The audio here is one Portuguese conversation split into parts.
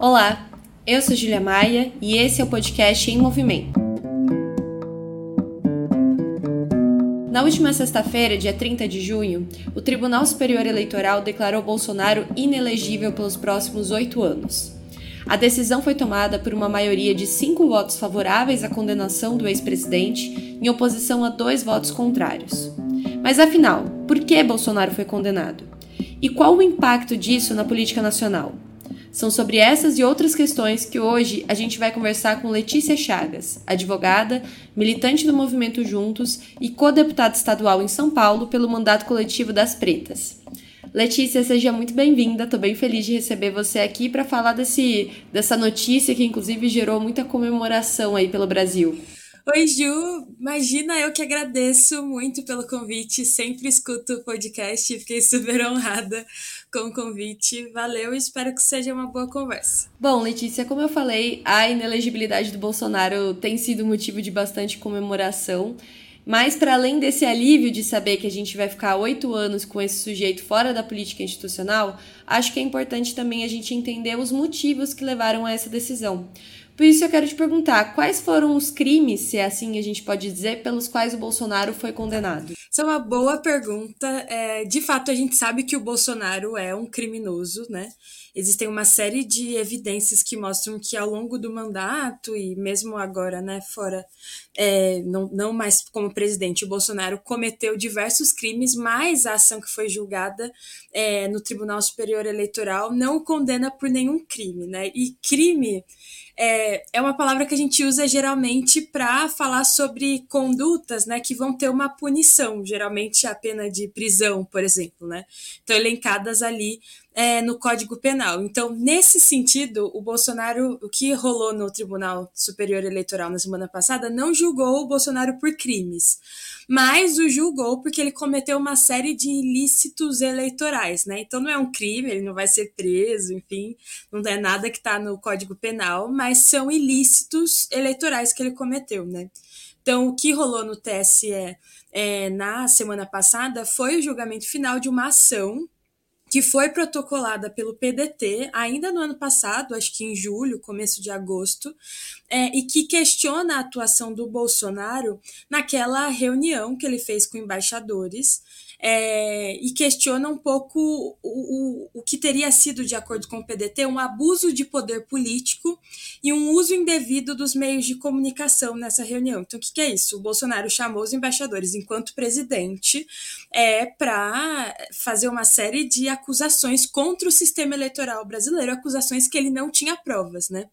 Olá, eu sou Julia Maia e esse é o podcast Em Movimento. Na última sexta-feira, dia 30 de junho, o Tribunal Superior Eleitoral declarou Bolsonaro inelegível pelos próximos oito anos. A decisão foi tomada por uma maioria de cinco votos favoráveis à condenação do ex-presidente, em oposição a dois votos contrários. Mas afinal, por que Bolsonaro foi condenado? E qual o impacto disso na política nacional? São sobre essas e outras questões que hoje a gente vai conversar com Letícia Chagas, advogada, militante do Movimento Juntos e co-deputada estadual em São Paulo pelo mandato coletivo das Pretas. Letícia, seja muito bem-vinda. Estou bem feliz de receber você aqui para falar desse, dessa notícia que, inclusive, gerou muita comemoração aí pelo Brasil. Oi, Ju. Imagina, eu que agradeço muito pelo convite. Sempre escuto o podcast e fiquei super honrada com o convite. Valeu e espero que seja uma boa conversa. Bom, Letícia, como eu falei, a inelegibilidade do Bolsonaro tem sido motivo de bastante comemoração. Mas, para além desse alívio de saber que a gente vai ficar oito anos com esse sujeito fora da política institucional, acho que é importante também a gente entender os motivos que levaram a essa decisão. Por isso eu quero te perguntar, quais foram os crimes, se é assim a gente pode dizer, pelos quais o Bolsonaro foi condenado? Isso é uma boa pergunta. É, de fato, a gente sabe que o Bolsonaro é um criminoso, né? Existem uma série de evidências que mostram que ao longo do mandato e mesmo agora, né, fora, é, não, não mais como presidente, o Bolsonaro cometeu diversos crimes, mas a ação que foi julgada é, no Tribunal Superior Eleitoral não o condena por nenhum crime, né? E crime é, é uma palavra que a gente usa geralmente para falar sobre condutas né, que vão ter uma punição, geralmente a pena de prisão, por exemplo. Né? Então, elencadas ali é, no Código Penal. Então, nesse sentido, o Bolsonaro, o que rolou no Tribunal Superior Eleitoral na semana passada, não julgou o Bolsonaro por crimes, mas o julgou porque ele cometeu uma série de ilícitos eleitorais, né? Então, não é um crime, ele não vai ser preso, enfim, não é nada que está no Código Penal, mas são ilícitos eleitorais que ele cometeu, né? Então, o que rolou no TSE é, na semana passada foi o julgamento final de uma ação que foi protocolada pelo PDT ainda no ano passado, acho que em julho, começo de agosto, é, e que questiona a atuação do Bolsonaro naquela reunião que ele fez com embaixadores é, e questiona um pouco o, o, o que teria sido, de acordo com o PDT, um abuso de poder político e um uso indevido dos meios de comunicação nessa reunião. Então, o que, que é isso? O Bolsonaro chamou os embaixadores, enquanto presidente, é, para fazer uma série de acusações contra o sistema eleitoral brasileiro, acusações que ele não tinha provas, né?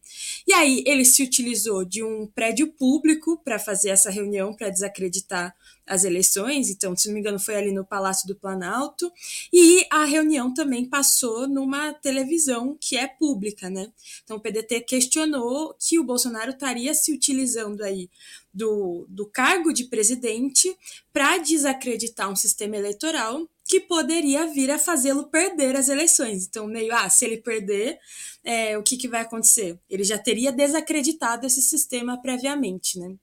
E aí ele se utilizou de um prédio público para fazer essa reunião, para desacreditar as eleições, então, se não me engano, foi ali no Palácio do Planalto, e a reunião também passou numa televisão que é pública, né? Então, o PDT questionou que o Bolsonaro estaria se utilizando aí do, do cargo de presidente para desacreditar um sistema eleitoral que poderia vir a fazê-lo perder as eleições. Então, meio, ah, se ele perder, é, o que, que vai acontecer? Ele já teria desacreditado esse sistema previamente, né?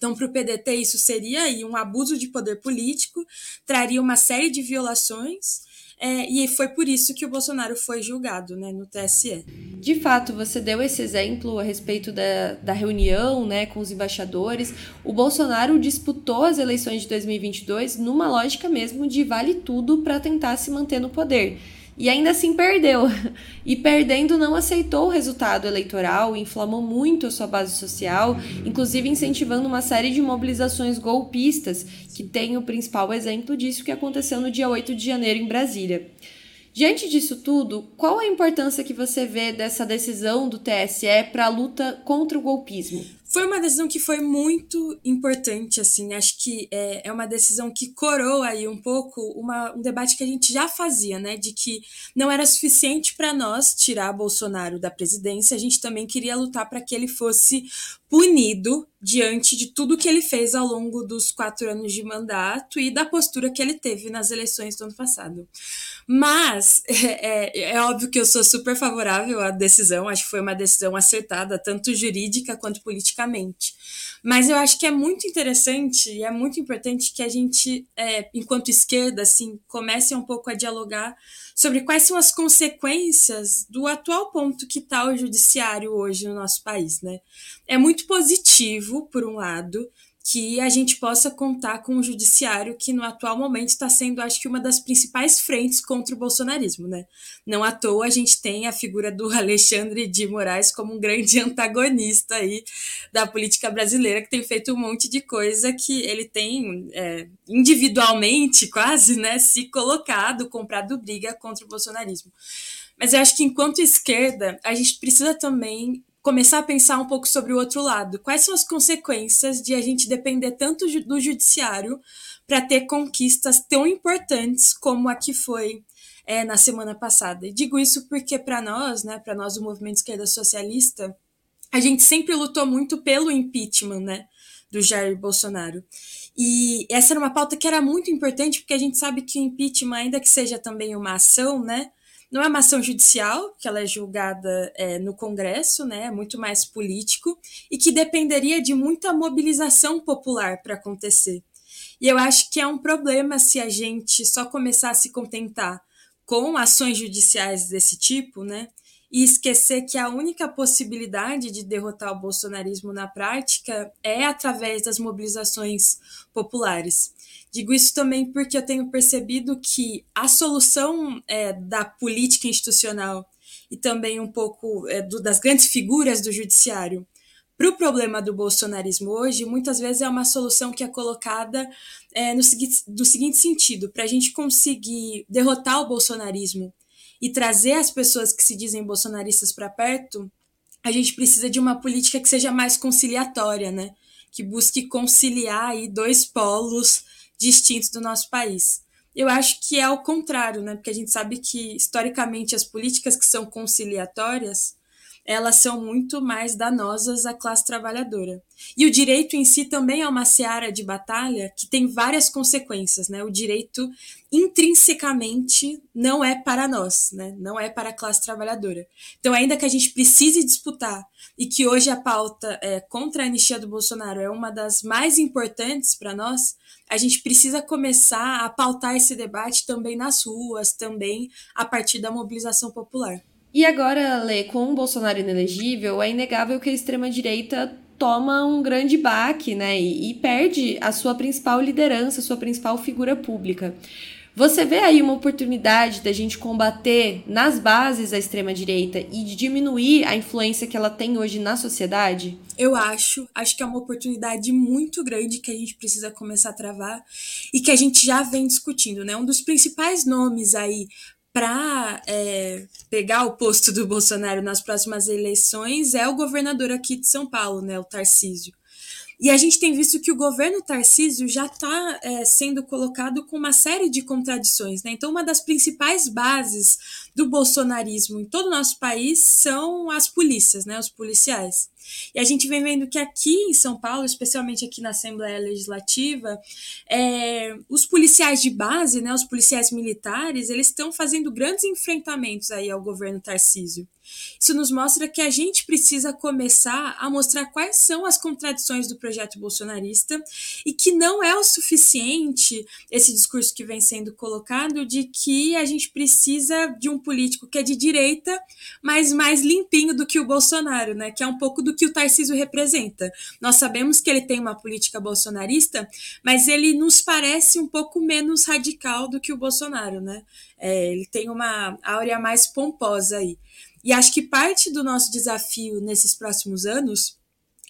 Então, para o PDT, isso seria aí um abuso de poder político, traria uma série de violações, é, e foi por isso que o Bolsonaro foi julgado né, no TSE. De fato, você deu esse exemplo a respeito da, da reunião né, com os embaixadores. O Bolsonaro disputou as eleições de 2022 numa lógica mesmo de vale tudo para tentar se manter no poder e ainda assim perdeu. E perdendo, não aceitou o resultado eleitoral, inflamou muito a sua base social, inclusive incentivando uma série de mobilizações golpistas, que tem o principal exemplo disso que aconteceu no dia 8 de janeiro em Brasília. Diante disso tudo, qual a importância que você vê dessa decisão do TSE para a luta contra o golpismo? Foi uma decisão que foi muito importante, assim, acho que é, é uma decisão que coroa aí um pouco uma, um debate que a gente já fazia, né, de que não era suficiente para nós tirar Bolsonaro da presidência, a gente também queria lutar para que ele fosse punido diante de tudo que ele fez ao longo dos quatro anos de mandato e da postura que ele teve nas eleições do ano passado. Mas é, é, é, óbvio que eu sou super favorável à decisão, acho que foi uma decisão acertada, tanto jurídica quanto politicamente Mas eu acho que é muito interessante e é muito importante que a gente, é, enquanto esquerda, assim, comece um pouco a dialogar sobre quais são as consequências do atual ponto que está o judiciário hoje no nosso país, né? É muito positivo, por um lado, que a gente possa contar com o judiciário que no atual momento está sendo, acho que, uma das principais frentes contra o bolsonarismo, né? Não à toa a gente tem a figura do Alexandre de Moraes como um grande antagonista aí da política brasileira, que tem feito um monte de coisa que ele tem é, individualmente quase, né, se colocado, comprado briga contra o bolsonarismo. Mas eu acho que enquanto esquerda, a gente precisa também começar a pensar um pouco sobre o outro lado. Quais são as consequências de a gente depender tanto do judiciário para ter conquistas tão importantes como a que foi é, na semana passada? E digo isso porque para nós, né, para nós do movimento esquerda socialista, a gente sempre lutou muito pelo impeachment, né, do Jair Bolsonaro. E essa era uma pauta que era muito importante porque a gente sabe que o impeachment, ainda que seja também uma ação, né, não é uma ação judicial, que ela é julgada é, no Congresso, né, é muito mais político, e que dependeria de muita mobilização popular para acontecer. E eu acho que é um problema se a gente só começar a se contentar com ações judiciais desse tipo, né? E esquecer que a única possibilidade de derrotar o bolsonarismo na prática é através das mobilizações populares. Digo isso também porque eu tenho percebido que a solução é, da política institucional e também um pouco é, do, das grandes figuras do judiciário para o problema do bolsonarismo hoje, muitas vezes é uma solução que é colocada é, no, seguinte, no seguinte sentido: para a gente conseguir derrotar o bolsonarismo e trazer as pessoas que se dizem bolsonaristas para perto, a gente precisa de uma política que seja mais conciliatória, né? Que busque conciliar aí dois polos distintos do nosso país. Eu acho que é o contrário, né? Porque a gente sabe que, historicamente, as políticas que são conciliatórias, elas são muito mais danosas à classe trabalhadora. E o direito em si também é uma seara de batalha que tem várias consequências, né? O direito intrinsecamente não é para nós, né? Não é para a classe trabalhadora. Então, ainda que a gente precise disputar e que hoje a pauta é, contra a anistia do Bolsonaro é uma das mais importantes para nós, a gente precisa começar a pautar esse debate também nas ruas, também a partir da mobilização popular. E agora, Lê, com o Bolsonaro inelegível, é inegável que a extrema-direita toma um grande baque, né? E, e perde a sua principal liderança, a sua principal figura pública. Você vê aí uma oportunidade da gente combater nas bases a extrema-direita e de diminuir a influência que ela tem hoje na sociedade? Eu acho, acho que é uma oportunidade muito grande que a gente precisa começar a travar e que a gente já vem discutindo, né? Um dos principais nomes aí para é, pegar o posto do Bolsonaro nas próximas eleições é o governador aqui de São Paulo, né, o Tarcísio. E a gente tem visto que o governo Tarcísio já está é, sendo colocado com uma série de contradições. Né? Então, uma das principais bases do bolsonarismo em todo o nosso país são as polícias, né? os policiais. E a gente vem vendo que aqui em São Paulo, especialmente aqui na Assembleia Legislativa, é, os policiais de base, né, os policiais militares, eles estão fazendo grandes enfrentamentos aí ao governo Tarcísio. Isso nos mostra que a gente precisa começar a mostrar quais são as contradições do projeto bolsonarista e que não é o suficiente esse discurso que vem sendo colocado de que a gente precisa de um político que é de direita, mas mais limpinho do que o Bolsonaro, né? Que é um pouco do que o Tarcísio representa. Nós sabemos que ele tem uma política bolsonarista, mas ele nos parece um pouco menos radical do que o Bolsonaro, né? É, ele tem uma áurea mais pomposa aí. E acho que parte do nosso desafio nesses próximos anos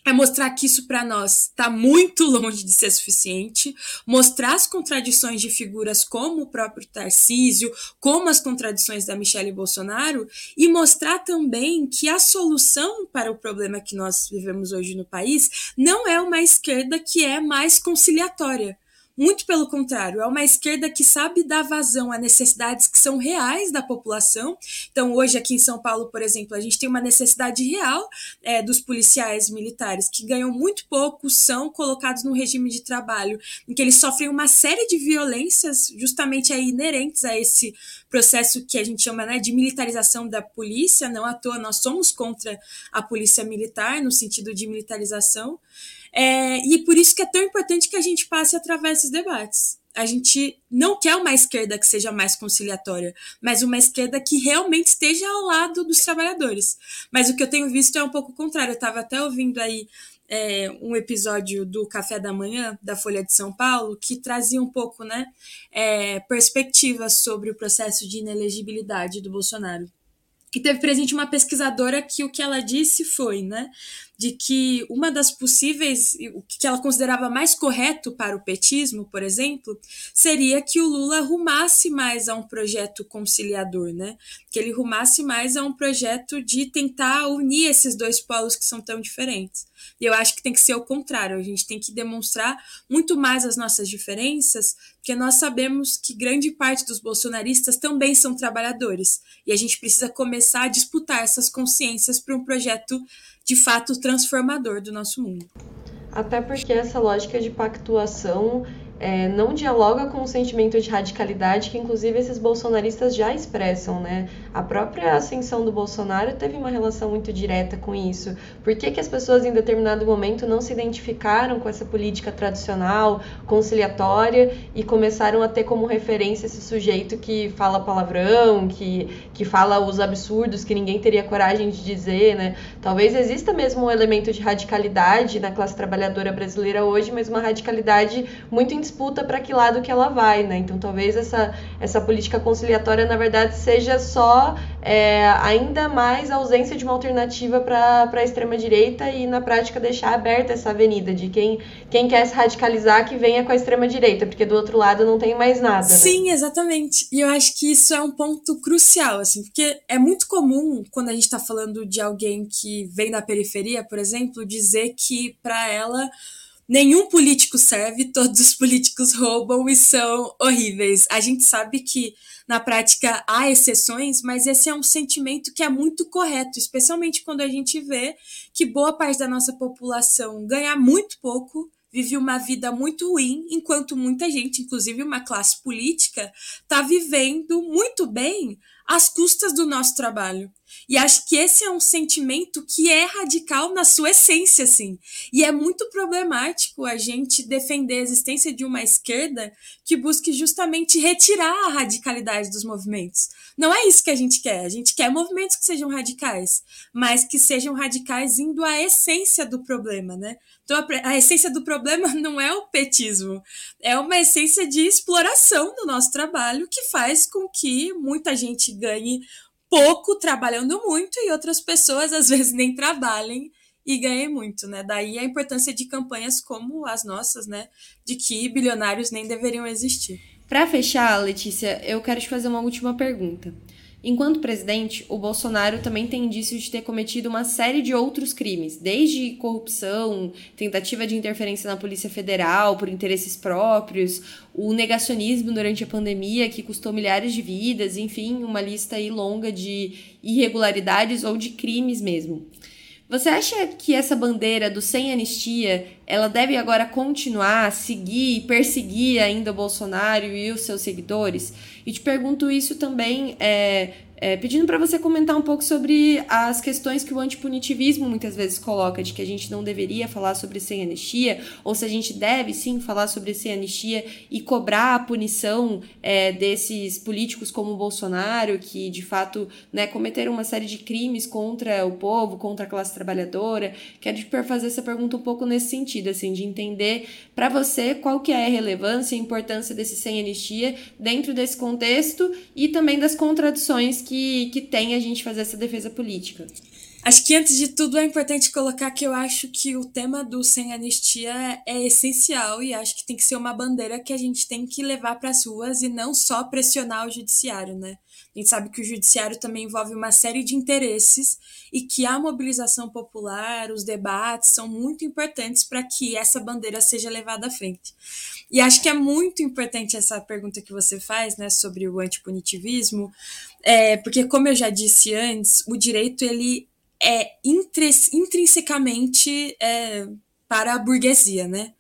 é mostrar que isso para nós está muito longe de ser suficiente, mostrar as contradições de figuras como o próprio Tarcísio, como as contradições da Michelle Bolsonaro, e mostrar também que a solução para o problema que nós vivemos hoje no país não é uma esquerda que é mais conciliatória Muito pelo contrário, é uma esquerda que sabe dar vazão a necessidades que são reais da população. Então, hoje aqui em São Paulo, por exemplo, a gente tem uma necessidade real é, dos policiais militares que ganham muito pouco, são colocados num regime de trabalho em que eles sofrem uma série de violências justamente aí inerentes a esse processo que a gente chama né, de militarização da polícia. Não à toa, nós somos contra a polícia militar, no sentido de militarização. É, e por isso que é tão importante que a gente passe através desses debates. A gente não quer uma esquerda que seja mais conciliatória, mas uma esquerda que realmente esteja ao lado dos trabalhadores. Mas o que eu tenho visto é um pouco contrário. Eu estava até ouvindo aí é, um episódio do Café da Manhã, da Folha de São Paulo, que trazia um pouco né, é, perspectivas sobre o processo de inelegibilidade do Bolsonaro. E teve presente uma pesquisadora que o que ela disse foi, né, de que uma das possíveis, o que ela considerava mais correto para o petismo, por exemplo, seria que o Lula rumasse mais a um projeto conciliador, né? Que ele rumasse mais a um projeto de tentar unir esses dois polos que são tão diferentes. E eu acho que tem que ser o contrário, a gente tem que demonstrar muito mais as nossas diferenças, porque nós sabemos que grande parte dos bolsonaristas também são trabalhadores, e a gente precisa começar a disputar essas consciências para um projeto de fato transformador do nosso mundo. Até porque essa lógica de pactuação é, não dialoga com o sentimento de radicalidade que, inclusive, esses bolsonaristas já expressam, né? A própria ascensão do Bolsonaro teve uma relação muito direta com isso. Por que, que as pessoas, em determinado momento, não se identificaram com essa política tradicional, conciliatória, e começaram a ter como referência esse sujeito que fala palavrão, que, que fala os absurdos que ninguém teria coragem de dizer, né? Talvez exista mesmo um elemento de radicalidade na classe trabalhadora brasileira hoje, mas uma radicalidade muito disputa para que lado que ela vai, né? Então talvez essa, essa política conciliatória, na verdade, seja só é, ainda mais a ausência de uma alternativa para a extrema-direita e, na prática, deixar aberta essa avenida de quem, quem quer se radicalizar que venha com a extrema-direita, porque do outro lado não tem mais nada. Né? Sim, exatamente. E eu acho que isso é um ponto crucial, assim, porque é muito comum, quando a gente está falando de alguém que vem da periferia, por exemplo, dizer que para ela nenhum político serve, todos os políticos roubam e são horríveis. A gente sabe que na prática há exceções, mas esse é um sentimento que é muito correto, especialmente quando a gente vê que boa parte da nossa população ganha muito pouco, vive uma vida muito ruim, enquanto muita gente, inclusive uma classe política, está vivendo muito bem às custas do nosso trabalho. E acho que esse é um sentimento que é radical na sua essência, assim. E é muito problemático a gente defender a existência de uma esquerda que busque justamente retirar a radicalidade dos movimentos. Não é isso que a gente quer. A gente quer movimentos que sejam radicais, mas que sejam radicais indo à essência do problema, né? Então, a, a essência do problema não é o petismo, é uma essência de exploração do nosso trabalho que faz com que muita gente ganhe pouco trabalhando muito e outras pessoas às vezes nem trabalhem e ganhem muito, né? Daí a importância de campanhas como as nossas, né? De que bilionários nem deveriam existir. Para fechar, Letícia, eu quero te fazer uma última pergunta. Enquanto presidente, o Bolsonaro também tem indícios de ter cometido uma série de outros crimes, desde corrupção, tentativa de interferência na Polícia Federal por interesses próprios, o negacionismo durante a pandemia que custou milhares de vidas, enfim, uma lista aí longa de irregularidades ou de crimes mesmo. Você acha que essa bandeira do sem anistia, ela deve agora continuar, seguir e perseguir ainda o Bolsonaro e os seus seguidores? E te pergunto isso também é, é, pedindo para você comentar um pouco sobre as questões que o antipunitivismo muitas vezes coloca, de que a gente não deveria falar sobre sem anistia, ou se a gente deve sim falar sobre sem anistia e cobrar a punição é, desses políticos como o Bolsonaro, que de fato né, cometeram uma série de crimes contra o povo, contra a classe trabalhadora. Quero te fazer essa pergunta um pouco nesse sentido, assim, de entender para você qual que é a relevância e a importância desse sem anistia dentro desse contexto e também das contradições que, que tem a gente fazer essa defesa política. Acho que antes de tudo é importante colocar que eu acho que o tema do sem anistia é essencial e acho que tem que ser uma bandeira que a gente tem que levar para as ruas e não só pressionar o judiciário, né? A gente sabe que o judiciário também envolve uma série de interesses e que a mobilização popular, os debates são muito importantes para que essa bandeira seja levada à frente. E acho que é muito importante essa pergunta que você faz, né, sobre o antipunitivismo, é, porque como eu já disse antes, o direito ele é intrinsecamente é, para a burguesia, né?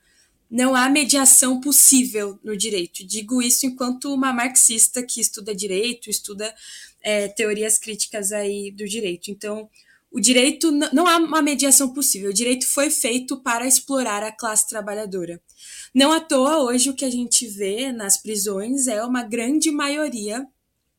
não há mediação possível no direito. Digo isso enquanto uma marxista que estuda direito, estuda é, teorias críticas aí do direito. Então, o direito não há uma mediação possível. O direito foi feito para explorar a classe trabalhadora. Não à toa hoje o que a gente vê nas prisões é uma grande maioria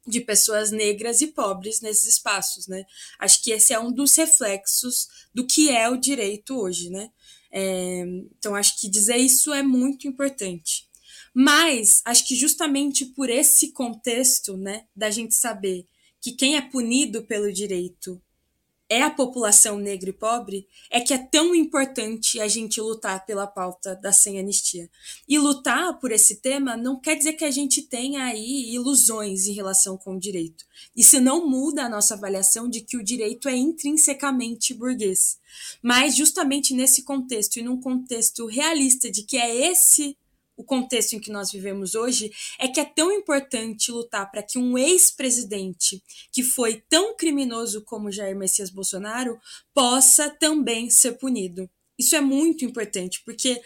de pessoas negras e pobres nesses espaços, né? Acho que esse é um dos reflexos do que é o direito hoje, né? É, então, acho que dizer isso é muito importante. Mas, acho que justamente por esse contexto, né, da gente saber que quem é punido pelo direito é a população negra e pobre, é que é tão importante a gente lutar pela pauta da sem anistia. E lutar por esse tema não quer dizer que a gente tenha aí ilusões em relação com o direito. Isso não muda a nossa avaliação de que o direito é intrinsecamente burguês. Mas justamente nesse contexto e num contexto realista de que é esse o contexto em que nós vivemos hoje, é que é tão importante lutar para que um ex-presidente que foi tão criminoso como Jair Messias Bolsonaro possa também ser punido. Isso é muito importante, porque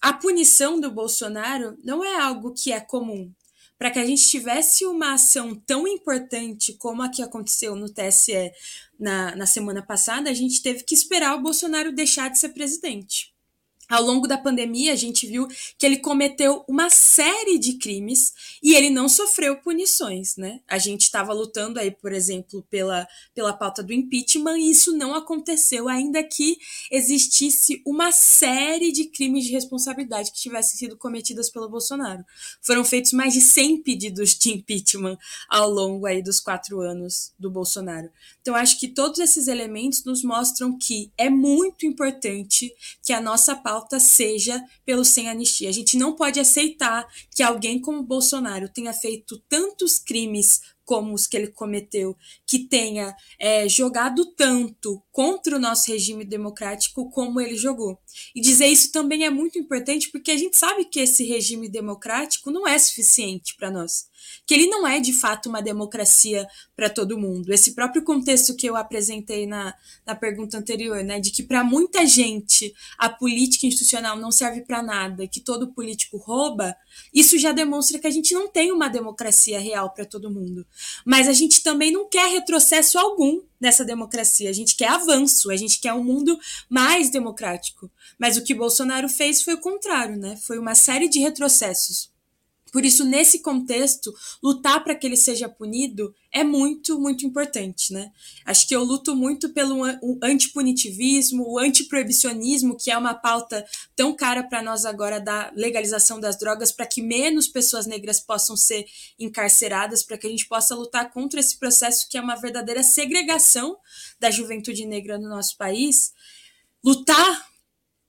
a punição do Bolsonaro não é algo que é comum. Para que a gente tivesse uma ação tão importante como a que aconteceu no TSE na, na semana passada, a gente teve que esperar o Bolsonaro deixar de ser presidente ao longo da pandemia, a gente viu que ele cometeu uma série de crimes e ele não sofreu punições, né? A gente estava lutando aí, por exemplo, pela, pela pauta do impeachment e isso não aconteceu, ainda que existisse uma série de crimes de responsabilidade que tivessem sido cometidas pelo Bolsonaro. Foram feitos mais de 100 pedidos de impeachment ao longo aí dos quatro anos do Bolsonaro. Então, acho que todos esses elementos nos mostram que é muito importante que a nossa pauta pauta seja pelo sem anistia. A gente não pode aceitar que alguém como Bolsonaro tenha feito tantos crimes como os que ele cometeu, que tenha é, jogado tanto contra o nosso regime democrático como ele jogou. E dizer isso também é muito importante porque a gente sabe que esse regime democrático não é suficiente para nós que ele não é de fato uma democracia para todo mundo. Esse próprio contexto que eu apresentei na, na pergunta anterior, né, de que para muita gente a política institucional não serve para nada, que todo político rouba, isso já demonstra que a gente não tem uma democracia real para todo mundo. Mas a gente também não quer retrocesso algum nessa democracia. A gente quer avanço, a gente quer um mundo mais democrático. Mas o que Bolsonaro fez foi o contrário, né? Foi uma série de retrocessos. Por isso, nesse contexto, lutar para que ele seja punido é muito, muito importante, né? Acho que eu luto muito pelo antipunitivismo, o antiproibicionismo, que é uma pauta tão cara para nós agora da legalização das drogas, para que menos pessoas negras possam ser encarceradas, para que a gente possa lutar contra esse processo que é uma verdadeira segregação da juventude negra no nosso país. Lutar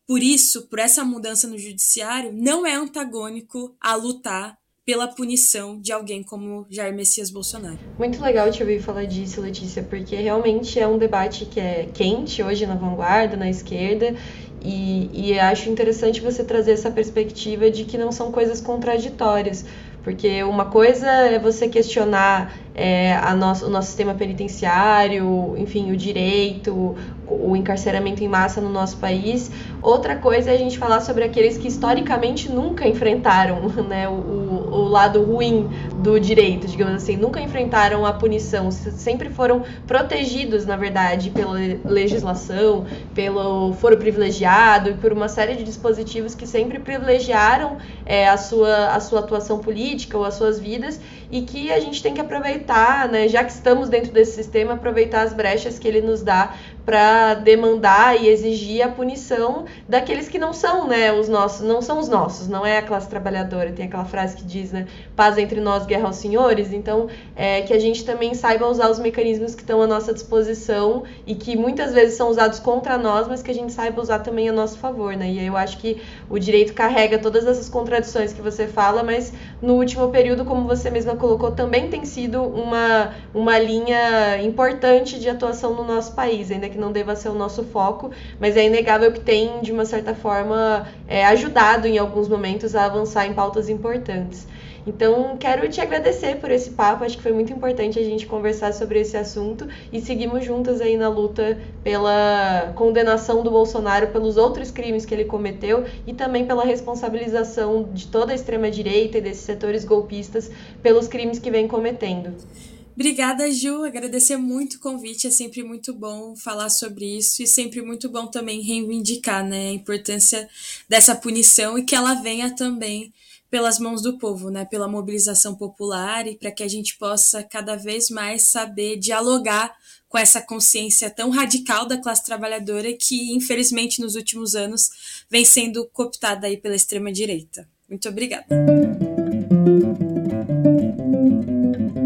por isso, por essa mudança no judiciário, não é antagônico a lutar pela punição de alguém como Jair Messias Bolsonaro. Muito legal te ouvir falar disso, Letícia, porque realmente é um debate que é quente hoje na vanguarda, na esquerda, e, e acho interessante você trazer essa perspectiva de que não são coisas contraditórias, porque uma coisa é você questionar é, a nosso, o nosso sistema penitenciário, enfim, o direito, o encarceramento em massa no nosso país. Outra coisa é a gente falar sobre aqueles que historicamente nunca enfrentaram né, o, o lado ruim do direito, digamos assim, nunca enfrentaram a punição, sempre foram protegidos, na verdade, pela legislação, pelo foro privilegiado e por uma série de dispositivos que sempre privilegiaram é, a, sua, a sua atuação política ou as suas vidas e que a gente tem que aproveitar, né, já que estamos dentro desse sistema, aproveitar as brechas que ele nos dá para demandar e exigir a punição daqueles que não são, né, os nossos, não são os nossos, não é a classe trabalhadora. Tem aquela frase que diz, né, paz entre nós, guerra aos senhores. Então, é, que a gente também saiba usar os mecanismos que estão à nossa disposição e que muitas vezes são usados contra nós, mas que a gente saiba usar também a nosso favor, né? E eu acho que o direito carrega todas essas contradições que você fala, mas no último período, como você mesma colocou, também tem sido uma, uma linha importante de atuação no nosso país, ainda que não deva ser o nosso foco, mas é inegável que tem, de uma certa forma, é, ajudado em alguns momentos a avançar em pautas importantes. Então, quero te agradecer por esse papo. Acho que foi muito importante a gente conversar sobre esse assunto e seguimos juntas aí na luta pela condenação do Bolsonaro pelos outros crimes que ele cometeu e também pela responsabilização de toda a extrema direita e desses setores golpistas pelos crimes que vem cometendo. Obrigada, Ju. Agradecer muito o convite. É sempre muito bom falar sobre isso e sempre muito bom também reivindicar né, a importância dessa punição e que ela venha também pelas mãos do povo, né, pela mobilização popular e para que a gente possa cada vez mais saber dialogar com essa consciência tão radical da classe trabalhadora que, infelizmente, nos últimos anos vem sendo cooptada aí pela extrema direita. Muito obrigada.